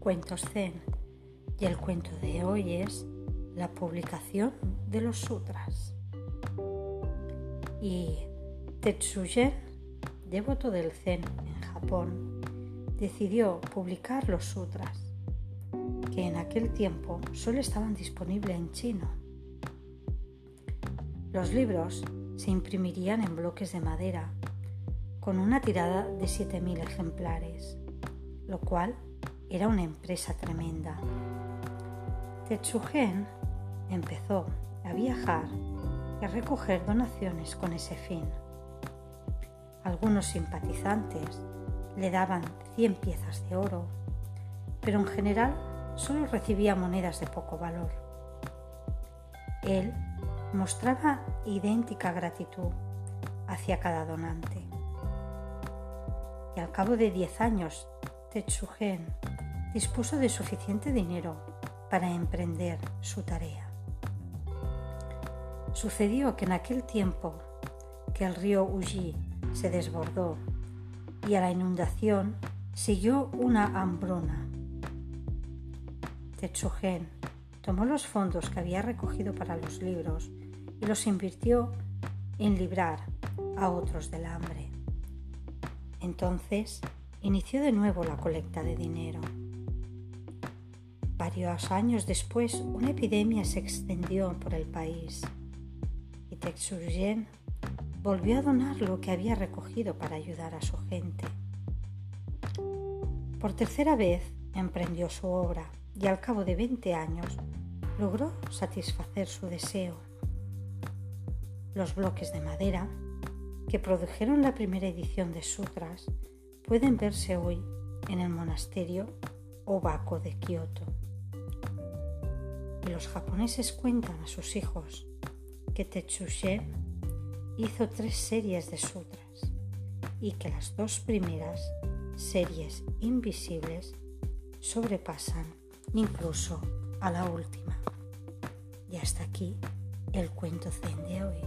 Cuentos Zen y el cuento de hoy es la publicación de los sutras. Y Tetsugen, devoto del Zen en Japón, decidió publicar los sutras, que en aquel tiempo solo estaban disponibles en chino. Los libros se imprimirían en bloques de madera con una tirada de 7.000 ejemplares, lo cual era una empresa tremenda. Tetsugen empezó a viajar y a recoger donaciones con ese fin. Algunos simpatizantes le daban 100 piezas de oro, pero en general solo recibía monedas de poco valor. Él mostraba idéntica gratitud hacia cada donante. Y al cabo de 10 años, Tetsugen dispuso de suficiente dinero para emprender su tarea. Sucedió que en aquel tiempo que el río Uji se desbordó y a la inundación siguió una hambruna. Tetsugen tomó los fondos que había recogido para los libros y los invirtió en librar a otros del hambre. Entonces inició de nuevo la colecta de dinero. Varios años después, una epidemia se extendió por el país y Tetsugen volvió a donar lo que había recogido para ayudar a su gente. Por tercera vez emprendió su obra y al cabo de 20 años logró satisfacer su deseo. Los bloques de madera que produjeron la primera edición de Sutras pueden verse hoy en el monasterio Obako de Kioto. Los japoneses cuentan a sus hijos que Tetsushen hizo tres series de sutras y que las dos primeras series invisibles sobrepasan incluso a la última. Y hasta aquí el cuento zen de hoy.